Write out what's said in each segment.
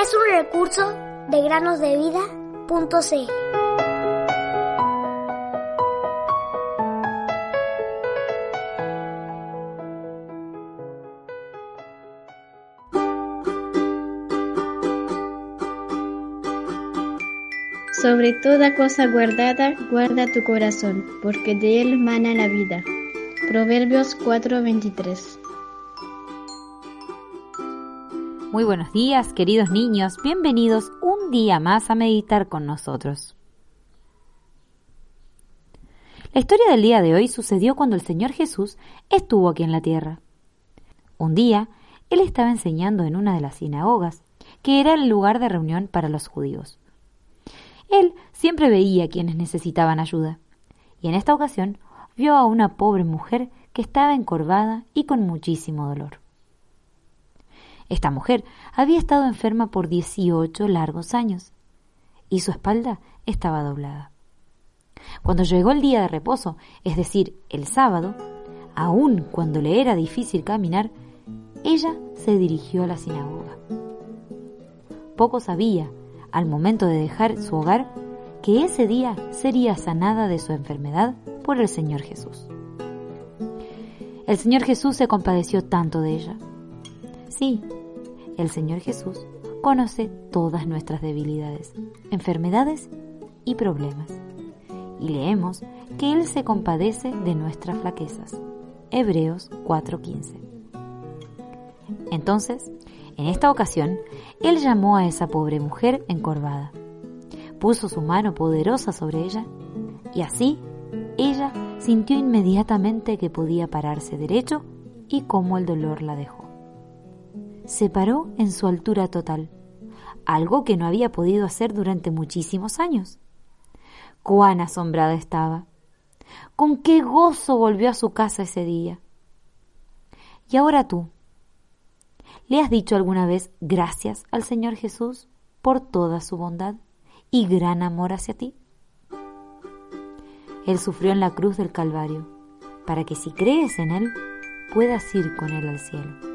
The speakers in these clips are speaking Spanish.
Es un recurso de granosdevida.cl. Sobre toda cosa guardada, guarda tu corazón, porque de él mana la vida. Proverbios 4:23 Muy buenos días, queridos niños, bienvenidos un día más a meditar con nosotros. La historia del día de hoy sucedió cuando el Señor Jesús estuvo aquí en la tierra. Un día, Él estaba enseñando en una de las sinagogas, que era el lugar de reunión para los judíos. Él siempre veía a quienes necesitaban ayuda, y en esta ocasión vio a una pobre mujer que estaba encorvada y con muchísimo dolor. Esta mujer había estado enferma por 18 largos años, y su espalda estaba doblada. Cuando llegó el día de reposo, es decir, el sábado, aun cuando le era difícil caminar, ella se dirigió a la sinagoga. Poco sabía al momento de dejar su hogar que ese día sería sanada de su enfermedad por el Señor Jesús. El Señor Jesús se compadeció tanto de ella. Sí, el Señor Jesús conoce todas nuestras debilidades, enfermedades y problemas. Y leemos que Él se compadece de nuestras flaquezas. Hebreos 4:15. Entonces, en esta ocasión, él llamó a esa pobre mujer encorvada, puso su mano poderosa sobre ella y así ella sintió inmediatamente que podía pararse derecho y cómo el dolor la dejó. Se paró en su altura total, algo que no había podido hacer durante muchísimos años. Cuán asombrada estaba. Con qué gozo volvió a su casa ese día. Y ahora tú, ¿Le has dicho alguna vez gracias al Señor Jesús por toda su bondad y gran amor hacia ti? Él sufrió en la cruz del Calvario para que si crees en Él puedas ir con Él al cielo.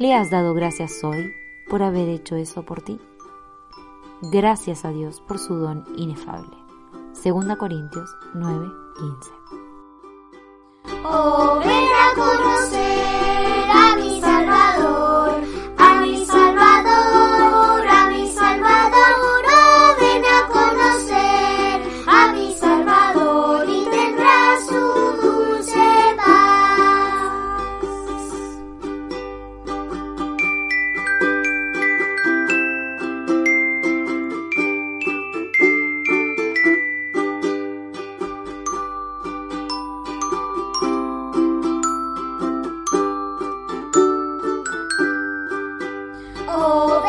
¿Le has dado gracias hoy por haber hecho eso por ti? Gracias a Dios por su don inefable. 2 Corintios 9, Oh.